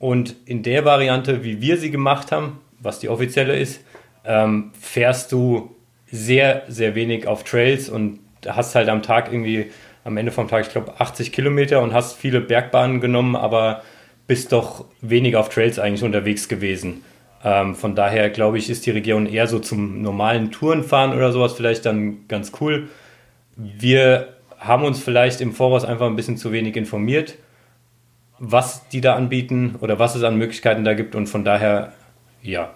Und in der Variante, wie wir sie gemacht haben, was die offizielle ist, ähm, fährst du sehr, sehr wenig auf Trails und hast halt am Tag irgendwie, am Ende vom Tag, ich glaube, 80 Kilometer und hast viele Bergbahnen genommen, aber bist doch weniger auf Trails eigentlich unterwegs gewesen. Ähm, von daher glaube ich, ist die Region eher so zum normalen Tourenfahren oder sowas vielleicht dann ganz cool. Wir haben uns vielleicht im Voraus einfach ein bisschen zu wenig informiert, was die da anbieten oder was es an Möglichkeiten da gibt und von daher, ja,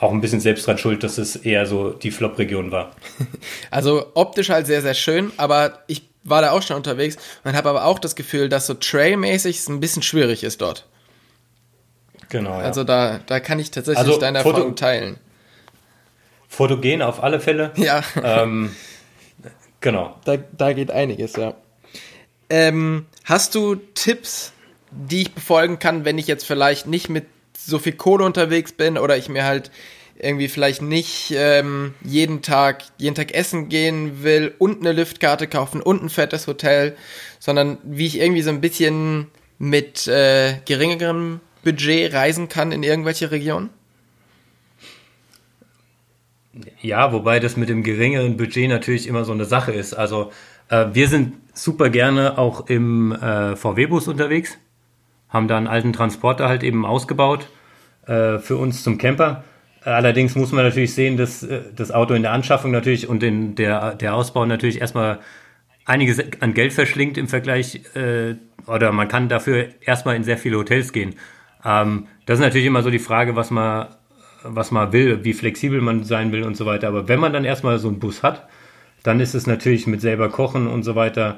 auch ein bisschen selbst dran schuld, dass es eher so die Flop-Region war. Also optisch halt sehr, sehr schön, aber ich war da auch schon unterwegs und habe aber auch das Gefühl, dass so trailmäßig es ein bisschen schwierig ist dort. Genau. Ja. Also da, da kann ich tatsächlich also deine Foto Erfahrung teilen. Fotogen auf alle Fälle. Ja. Ähm, genau. Da, da geht einiges, ja. Ähm, hast du Tipps, die ich befolgen kann, wenn ich jetzt vielleicht nicht mit so viel Kohle unterwegs bin oder ich mir halt irgendwie vielleicht nicht ähm, jeden Tag jeden Tag essen gehen will und eine Liftkarte kaufen und ein fettes Hotel, sondern wie ich irgendwie so ein bisschen mit äh, geringerem Budget reisen kann in irgendwelche Regionen? Ja, wobei das mit dem geringeren Budget natürlich immer so eine Sache ist. Also äh, wir sind super gerne auch im äh, VW-Bus unterwegs, haben da einen alten Transporter halt eben ausgebaut äh, für uns zum Camper. Allerdings muss man natürlich sehen, dass äh, das Auto in der Anschaffung natürlich und in der, der Ausbau natürlich erstmal einiges an Geld verschlingt im Vergleich, äh, oder man kann dafür erstmal in sehr viele Hotels gehen. Ähm, das ist natürlich immer so die Frage, was man, was man will, wie flexibel man sein will und so weiter. Aber wenn man dann erstmal so einen Bus hat, dann ist es natürlich mit selber kochen und so weiter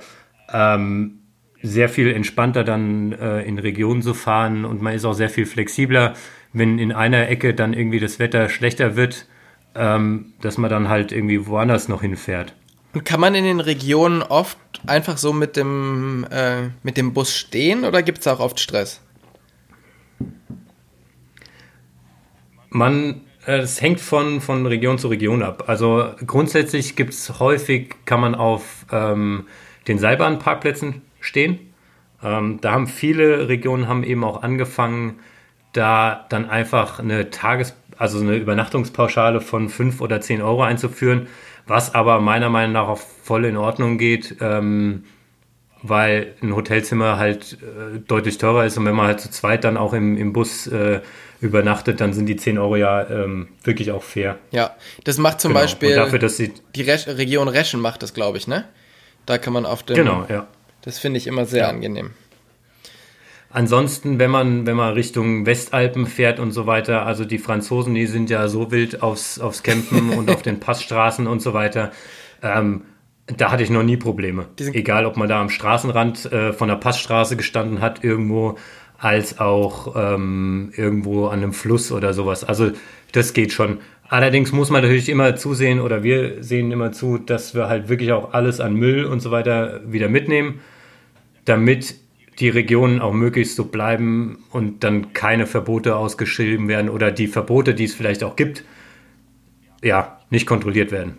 ähm, sehr viel entspannter dann äh, in Regionen zu fahren und man ist auch sehr viel flexibler wenn in einer Ecke dann irgendwie das Wetter schlechter wird, ähm, dass man dann halt irgendwie woanders noch hinfährt. Und kann man in den Regionen oft einfach so mit dem, äh, mit dem Bus stehen oder gibt es auch oft Stress? Man, äh, es hängt von, von Region zu Region ab. Also grundsätzlich gibt es häufig, kann man auf ähm, den Seilbahnparkplätzen stehen. Ähm, da haben viele Regionen haben eben auch angefangen, da dann einfach eine Tages-, also eine Übernachtungspauschale von 5 oder 10 Euro einzuführen, was aber meiner Meinung nach auch voll in Ordnung geht, ähm, weil ein Hotelzimmer halt äh, deutlich teurer ist und wenn man halt zu zweit dann auch im, im Bus äh, übernachtet, dann sind die 10 Euro ja ähm, wirklich auch fair. Ja, das macht zum Genau. Beispiel dafür, dass sie, die Resch Region Reschen macht das, glaube ich, ne? Da kann man auf dem. genau, ja. Das finde ich immer sehr Ja. angenehm. Ansonsten, wenn man, wenn man Richtung Westalpen fährt und so weiter, also die Franzosen, die sind ja so wild aufs, aufs Campen und auf den Passstraßen und so weiter. Ähm, da hatte ich noch nie Probleme. Egal, ob man da am Straßenrand äh, von der Passstraße gestanden hat, irgendwo, als auch ähm, irgendwo an einem Fluss oder sowas. Also das geht schon. Allerdings muss man natürlich immer zusehen oder wir sehen immer zu, dass wir halt wirklich auch alles an Müll und so weiter wieder mitnehmen damit die Regionen auch möglichst so bleiben und dann keine Verbote ausgeschrieben werden oder die Verbote, die es vielleicht auch gibt, ja, nicht kontrolliert werden.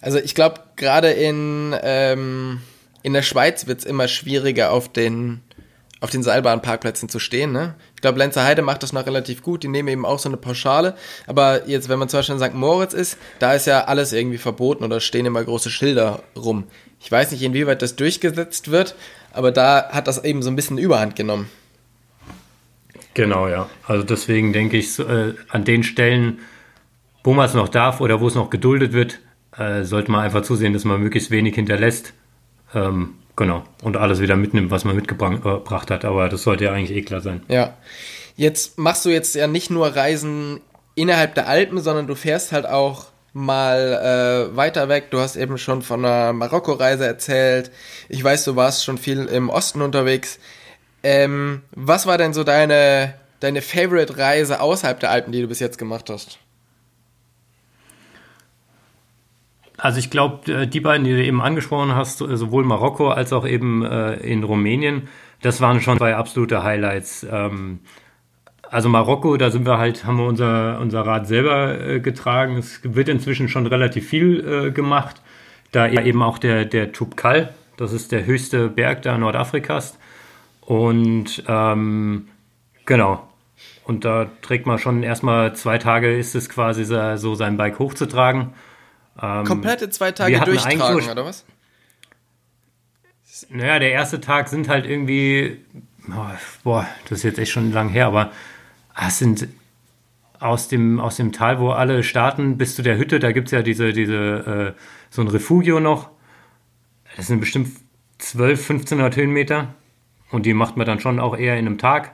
Also ich glaube, gerade in, ähm, in der Schweiz wird es immer schwieriger, auf den, auf den Seilbahnparkplätzen zu stehen. Ne? Ich glaube, Lenzer Heide macht das noch relativ gut. Die nehmen eben auch so eine Pauschale. Aber jetzt, wenn man zum Beispiel in St. Moritz ist, da ist ja alles irgendwie verboten oder stehen immer große Schilder rum. Ich weiß nicht, inwieweit das durchgesetzt wird, aber da hat das eben so ein bisschen Überhand genommen. Genau, ja. Also deswegen denke ich, äh, an den Stellen, wo man es noch darf oder wo es noch geduldet wird, äh, sollte man einfach zusehen, dass man möglichst wenig hinterlässt. Ähm, genau. Und alles wieder mitnimmt, was man mitgebracht hat. Aber das sollte ja eigentlich eh klar sein. Ja. Jetzt machst du jetzt ja nicht nur Reisen innerhalb der Alpen, sondern du fährst halt auch mal äh, weiter weg. Du hast eben schon von einer Marokko-Reise erzählt. Ich weiß, du warst schon viel im Osten unterwegs. Ähm, was war denn so deine, deine Favorite-Reise außerhalb der Alpen, die du bis jetzt gemacht hast? Also ich glaube, die beiden, die du eben angesprochen hast, sowohl Marokko als auch eben äh, in Rumänien, das waren schon zwei absolute Highlights. Ähm, also Marokko, da sind wir halt, haben wir unser, unser Rad selber äh, getragen. Es wird inzwischen schon relativ viel äh, gemacht. Da eben auch der, der Tubkal, das ist der höchste Berg da Nordafrikas. Und ähm, genau. Und da trägt man schon erstmal zwei Tage, ist es quasi so, sein Bike hochzutragen. Ähm, Komplette zwei Tage durchtragen, oder was? Naja, der erste Tag sind halt irgendwie, oh, boah, das ist jetzt echt schon lang her, aber es sind aus dem, aus dem Tal, wo alle starten, bis zu der Hütte, da gibt es ja diese, diese, äh, so ein Refugio noch. Das sind bestimmt 12, 1500 Höhenmeter und die macht man dann schon auch eher in einem Tag.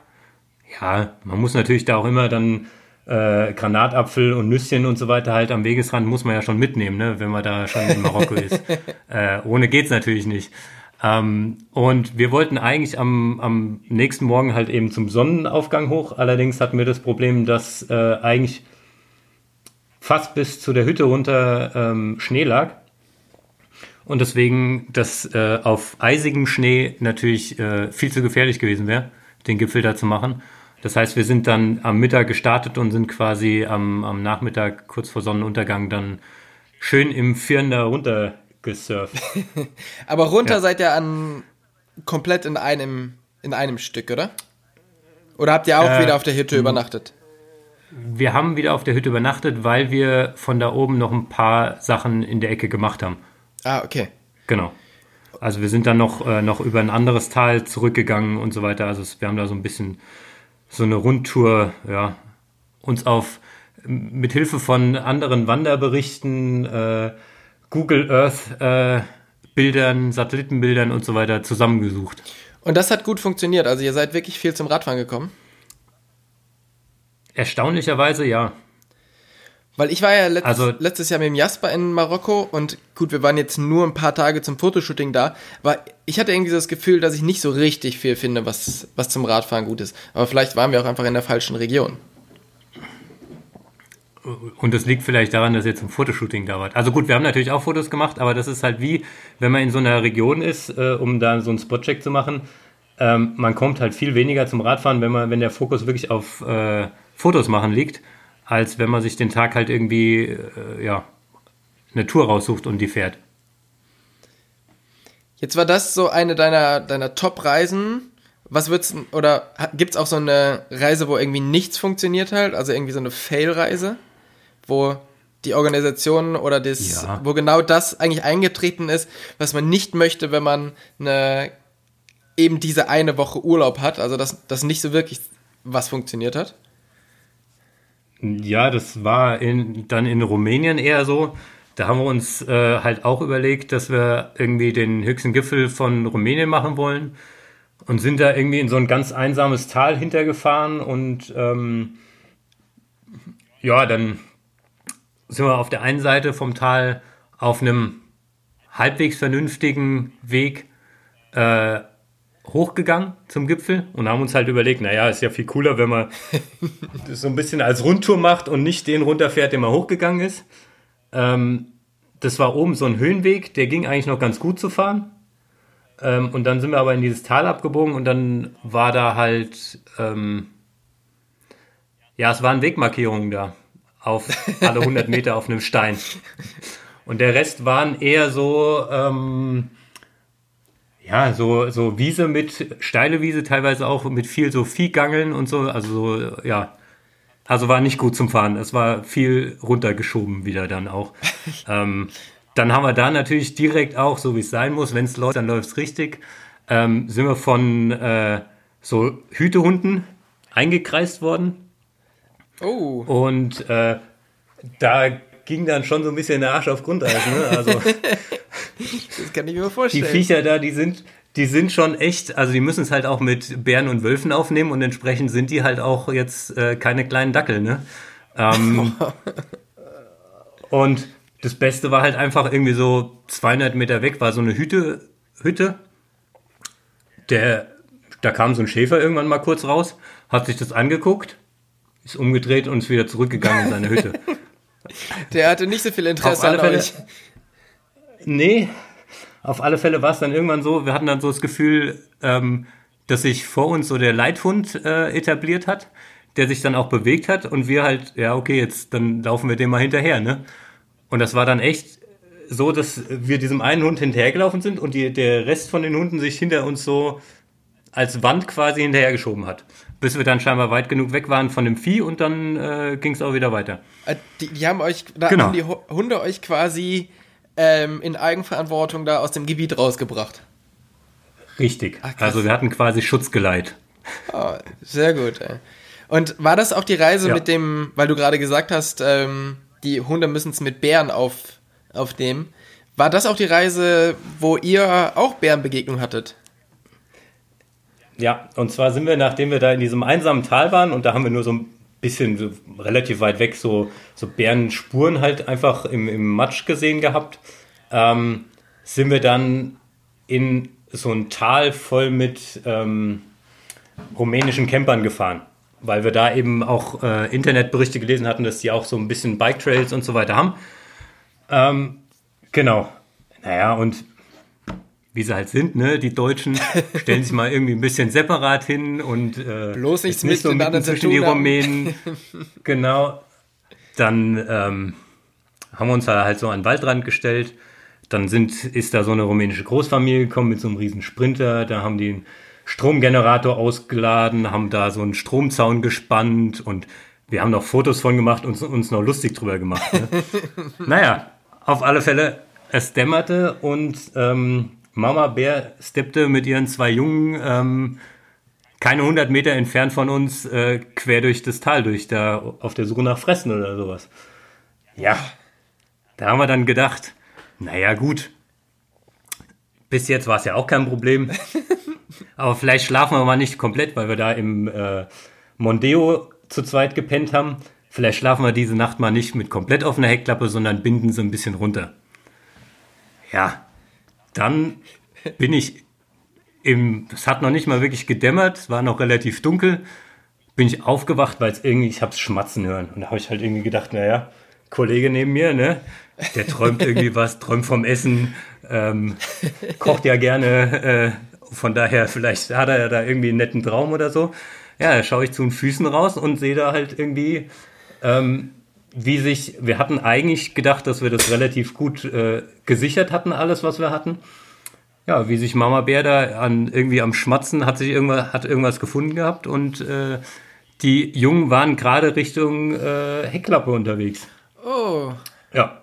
Ja, man muss natürlich da auch immer dann äh, Granatapfel und Nüsschen und so weiter halt am Wegesrand muss man ja schon mitnehmen, ne, wenn man da schon in Marokko ist. Äh, ohne geht's natürlich nicht. Ähm, und wir wollten eigentlich am, am nächsten Morgen halt eben zum Sonnenaufgang hoch. Allerdings hatten wir das Problem, dass äh, eigentlich fast bis zu der Hütte runter ähm, Schnee lag. Und deswegen das äh, auf eisigem Schnee natürlich äh, viel zu gefährlich gewesen wäre, den Gipfel da zu machen. Das heißt, wir sind dann am Mittag gestartet und sind quasi am, am Nachmittag kurz vor Sonnenuntergang dann schön im Firnder runtergesurft. Aber runter Ja. seid ihr an komplett in einem in einem Stück, oder? Oder habt ihr auch Äh, wieder auf der Hütte übernachtet? Wir haben wieder auf der Hütte übernachtet, weil wir von da oben noch ein paar Sachen in der Ecke gemacht haben. Ah, okay. Genau. Also wir sind dann noch, äh, noch über ein anderes Tal zurückgegangen und so weiter. Also es, wir haben da so ein bisschen so eine Rundtour, ja, uns auf mit Hilfe von anderen Wanderberichten, äh, Google Earth äh, Bildern, Satellitenbildern und so weiter zusammengesucht. Und das hat gut funktioniert. Also ihr seid wirklich viel zum Radfahren gekommen. Erstaunlicherweise ja. Weil ich war ja letzt, Also- letztes Jahr mit dem Jasper in Marokko und gut, wir waren jetzt nur ein paar Tage zum Fotoshooting da, aber ich hatte irgendwie das Gefühl, dass ich nicht so richtig viel finde, was, was zum Radfahren gut ist. Aber vielleicht waren wir auch einfach in der falschen Region. Und das liegt vielleicht daran, dass ihr zum Fotoshooting da wart. Also gut, wir haben natürlich auch Fotos gemacht, aber das ist halt wie, wenn man in so einer Region ist, äh, um da so einen Spotcheck zu machen. Ähm, man kommt halt viel weniger zum Radfahren, wenn man, wenn der Fokus wirklich auf äh, Fotos machen liegt, als wenn man sich den Tag halt irgendwie, äh, ja, eine Tour raussucht und die fährt. Jetzt war das so eine deiner, deiner Top-Reisen. Was wird's, oder gibt's auch so eine Reise, wo irgendwie nichts funktioniert halt? Also irgendwie so eine Fail-Reise? Wo, die Organisation oder das, Ja. wo genau das eigentlich eingetreten ist, was man nicht möchte, wenn man eine, eben diese eine Woche Urlaub hat, also dass das nicht so wirklich was funktioniert hat. Ja, das war in, dann in Rumänien eher so. Da haben wir uns äh, halt auch überlegt, dass wir irgendwie den höchsten Gipfel von Rumänien machen wollen und sind da irgendwie in so ein ganz einsames Tal hintergefahren und ähm, ja, dann sind wir auf der einen Seite vom Tal auf einem halbwegs vernünftigen Weg äh, hochgegangen zum Gipfel und haben uns halt überlegt, naja, ist ja viel cooler, wenn man das so ein bisschen als Rundtour macht und nicht den runterfährt, der mal hochgegangen ist. Ähm, das war oben so ein Höhenweg, der ging eigentlich noch ganz gut zu fahren. Ähm, und dann sind wir aber in dieses Tal abgebogen und dann war da halt, ähm, ja, es waren Wegmarkierungen da auf alle 100 Meter auf einem Stein. Und der Rest waren eher so, ähm, ja, so, so Wiese mit, steile Wiese, teilweise auch mit viel so Viehgangeln und so, also so, ja. Also war nicht gut zum Fahren. Es war viel runtergeschoben wieder dann auch. ähm, dann haben wir da natürlich direkt auch, so wie es sein muss, wenn es läuft, dann läuft es richtig, ähm, sind wir von äh, so Hütehunden eingekreist worden. Oh, Und äh, da ging dann schon so ein bisschen der Arsch auf Grundeis. Ne? Also das kann ich mir die vorstellen. Viecher da, die sind, die sind schon echt, also die müssen es halt auch mit Bären und Wölfen aufnehmen und entsprechend sind die halt auch jetzt äh, keine kleinen Dackel, ne? Ähm, und das Beste war halt einfach irgendwie so 200 Meter weg war so eine Hütte, Hütte. Der, da kam so ein Schäfer irgendwann mal kurz raus, hat sich das angeguckt, ist umgedreht und ist wieder zurückgegangen in seine Hütte. Der hatte nicht so viel Interesse Auf alle an Fälle. euch. Nee, auf alle Fälle war es dann irgendwann so, wir hatten dann so das Gefühl, ähm, dass sich vor uns so der Leithund äh, etabliert hat, der sich dann auch bewegt hat und wir halt, ja, okay, jetzt dann laufen wir dem mal hinterher, ne? Und das war dann echt so, dass wir diesem einen Hund hinterhergelaufen sind und die, der Rest von den Hunden sich hinter uns so als Wand quasi hinterhergeschoben hat. Bis wir dann scheinbar weit genug weg waren von dem Vieh und dann äh, ging es auch wieder weiter. Äh, Die, die haben euch, da Genau. haben die Hu- Hunde euch quasi ähm, in Eigenverantwortung da aus dem Gebiet rausgebracht. Richtig. Ach, also wir hatten quasi Schutzgeleit. Oh, sehr gut. Ey. Und war das auch die Reise Ja. mit dem, weil du gerade gesagt hast, ähm, die Hunde müssen es mit Bären auf, aufnehmen. War das auch die Reise, wo ihr auch Bärenbegegnung hattet? Ja, und zwar sind wir, nachdem wir da in diesem einsamen Tal waren und da haben wir nur so ein bisschen so relativ weit weg so, so Bärenspuren halt einfach im, im Matsch gesehen gehabt, ähm, sind wir dann in so ein Tal voll mit ähm, rumänischen Campern gefahren, weil wir da eben auch äh, Internetberichte gelesen hatten, dass die auch so ein bisschen Bike Trails und so weiter haben. Ähm, genau. Naja, und wie sie halt sind, ne? Die Deutschen stellen sich mal irgendwie ein bisschen separat hin und äh, Bloß nichts nicht so mitten zwischen die. Rumänen. genau. Dann ähm, haben wir uns da halt so an den Waldrand gestellt. Dann sind, ist da so eine rumänische Großfamilie gekommen mit so einem riesen Sprinter. Da haben die einen Stromgenerator ausgeladen, haben da so einen Stromzaun gespannt und wir haben noch Fotos von gemacht und uns noch lustig drüber gemacht. Ne? naja, auf alle Fälle, es dämmerte und ähm, Mama Bär steppte mit ihren zwei Jungen ähm, keine 100 Meter entfernt von uns äh, quer durch das Tal durch, da auf der Suche nach Fressen oder sowas. Ja, da haben wir dann gedacht, naja gut, bis jetzt war es ja auch kein Problem, aber vielleicht schlafen wir mal nicht komplett, weil wir da im äh, Mondeo zu zweit gepennt haben. Vielleicht schlafen wir diese Nacht mal nicht mit komplett offener Heckklappe, sondern binden sie ein bisschen runter. Ja, dann bin ich im, es hat noch nicht mal wirklich gedämmert, es war noch relativ dunkel, bin ich aufgewacht, weil es irgendwie, ich hab's schmatzen hören. Und da habe ich halt irgendwie gedacht, naja, Kollege neben mir, ne, der träumt irgendwie was, träumt vom Essen, ähm, kocht ja gerne, äh, von daher vielleicht hat er ja da irgendwie einen netten Traum oder so. Ja, da schaue ich zu den Füßen raus und sehe da halt irgendwie, ähm, wie sich, wir hatten eigentlich gedacht, dass wir das relativ gut äh, gesichert hatten, alles, was wir hatten. Ja, wie sich Mama Bär da an, irgendwie am Schmatzen hat sich irgendwas, hat irgendwas gefunden gehabt und äh, die Jungen waren gerade Richtung äh, Heckklappe unterwegs. Oh, Ja.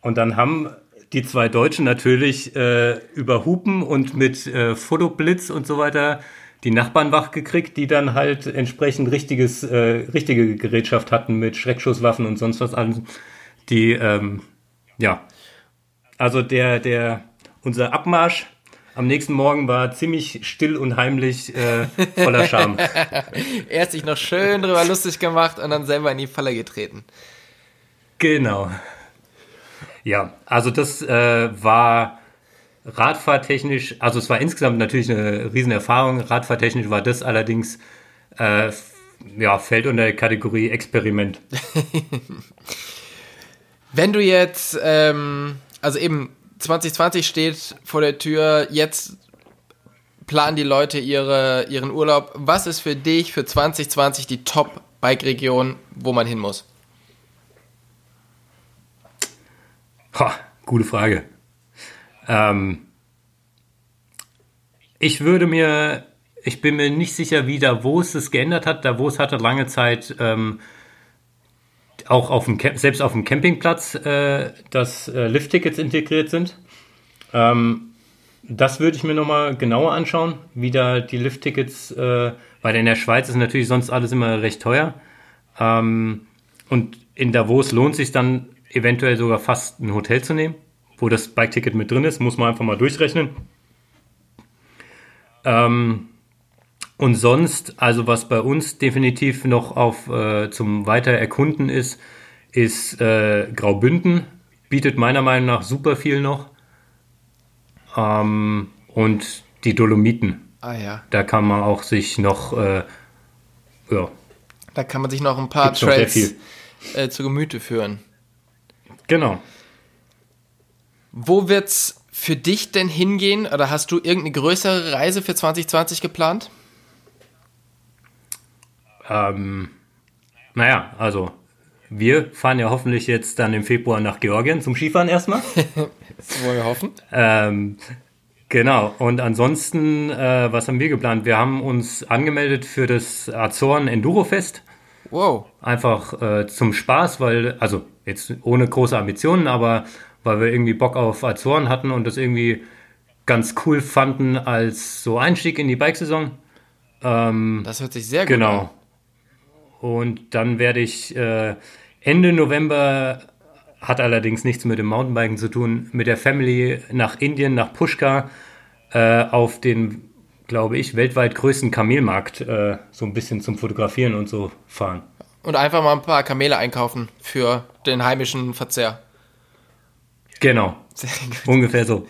Und dann haben die zwei Deutschen natürlich äh, über Hupen und mit äh, Fotoblitz und so weiter die Nachbarn wach gekriegt, die dann halt entsprechend richtiges, äh, richtige Gerätschaft hatten mit Schreckschusswaffen und sonst was alles. Die, ähm, ja. Also der, der, unser Abmarsch am nächsten Morgen war ziemlich still und heimlich äh, voller Scham. er hat sich noch schön drüber lustig gemacht und dann selber in die Falle getreten. Genau. Ja, also das äh, war radfahrtechnisch, also es war insgesamt natürlich eine Riesenerfahrung. Radfahrtechnisch war das allerdings, äh, ja, fällt unter die Kategorie Experiment. Wenn du jetzt, ähm, also eben 2020 steht vor der Tür, jetzt planen die Leute ihre, ihren Urlaub. Was ist für dich für 2020 die Top-Bike-Region, wo man hin muss? Ha, gute Frage. Ähm, ich würde mir, ich bin mir nicht sicher, wie Davos es geändert hat. Davos hatte lange Zeit ähm, auch auf dem, selbst auf dem Campingplatz, äh, dass äh, Lift-Tickets integriert sind. Ähm, das würde ich mir nochmal genauer anschauen, wie da die Lift-Tickets, äh, weil in der Schweiz ist natürlich sonst alles immer recht teuer. Ähm, und in Davos lohnt sich dann eventuell sogar fast ein Hotel zu nehmen, wo das Bike-Ticket mit drin ist, muss man einfach mal durchrechnen. Ähm, und sonst, also was bei uns definitiv noch auf äh, zum weiter erkunden ist, ist äh, Graubünden. Bietet meiner Meinung nach super viel noch. Ähm, und die Dolomiten. Ah ja. Da kann man auch sich noch, äh, ja. Da kann man sich noch ein paar Gibt's Trails äh, zu Gemüte führen. Genau. Wo wird's für dich denn hingehen? Oder hast du irgendeine größere Reise für 2020 geplant? Ähm, naja, also wir fahren ja hoffentlich jetzt dann im Februar nach Georgien zum Skifahren erstmal. das wollen wir hoffen. Ähm, genau, und ansonsten, äh, was haben wir geplant? Wir haben uns angemeldet für das Azoren Enduro Fest. Wow. Einfach äh, zum Spaß, weil, also jetzt ohne große Ambitionen, aber weil wir irgendwie Bock auf Azoren hatten und das irgendwie ganz cool fanden als so Einstieg in die Bikesaison. Ähm, das hört sich sehr gut genau. an. Genau. Und dann werde ich äh, Ende November, hat allerdings nichts mit dem Mountainbiken zu tun, mit der Family nach Indien, nach Pushkar, äh, auf den, glaube ich, weltweit größten Kamelmarkt äh, so ein bisschen zum Fotografieren und so fahren. Und einfach mal ein paar Kamele einkaufen für den heimischen Verzehr. Genau. Ungefähr so.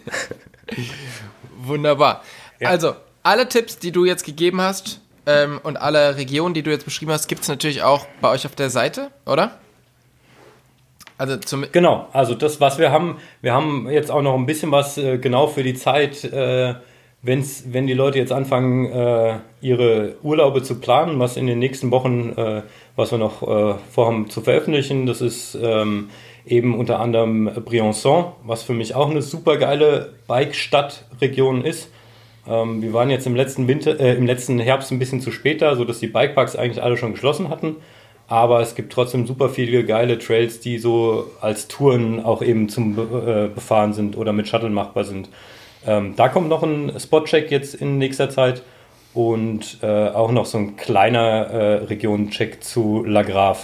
Wunderbar. Ja. Also, alle Tipps, die du jetzt gegeben hast, ähm, und alle Regionen, die du jetzt beschrieben hast, gibt es natürlich auch bei euch auf der Seite, oder? Also zum genau, also das, was wir haben, wir haben jetzt auch noch ein bisschen was äh, genau für die Zeit, äh, wenn's, wenn die Leute jetzt anfangen, äh, ihre Urlaube zu planen, was in den nächsten Wochen, äh, was wir noch äh, vorhaben zu veröffentlichen. Das ist ähm, eben unter anderem Briançon, was für mich auch eine super geile Bike-Stadt-Region ist. Ähm, wir waren jetzt im letzten Winter, äh, im letzten Herbst ein bisschen zu später, sodass die Bikeparks eigentlich alle schon geschlossen hatten. Aber es gibt trotzdem super viele geile Trails, die so als Touren auch eben zum äh, Befahren sind oder mit Shuttle machbar sind. Ähm, da kommt noch ein Spotcheck jetzt in nächster Zeit und äh, auch noch so ein kleiner äh, Regionencheck zu La Grave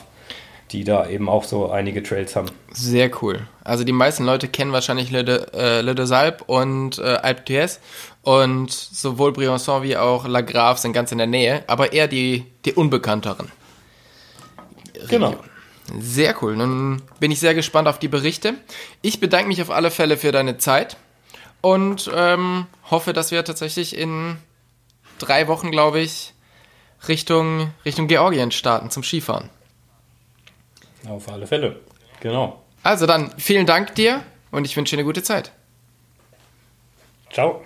die da eben auch so einige Trails haben. Sehr cool. Also die meisten Leute kennen wahrscheinlich Le de, äh, Le de Salp und äh, Alpe d'Huez und sowohl Briançon wie auch La Grave sind ganz in der Nähe, aber eher die, die unbekannteren. Genau. Sehr cool. Nun bin ich sehr gespannt auf die Berichte. Ich bedanke mich auf alle Fälle für deine Zeit und ähm, hoffe, dass wir tatsächlich in drei Wochen, glaube ich, Richtung, Richtung Georgien starten zum Skifahren. Auf alle Fälle. Genau. Also dann, vielen Dank dir und ich wünsche dir eine gute Zeit. Ciao.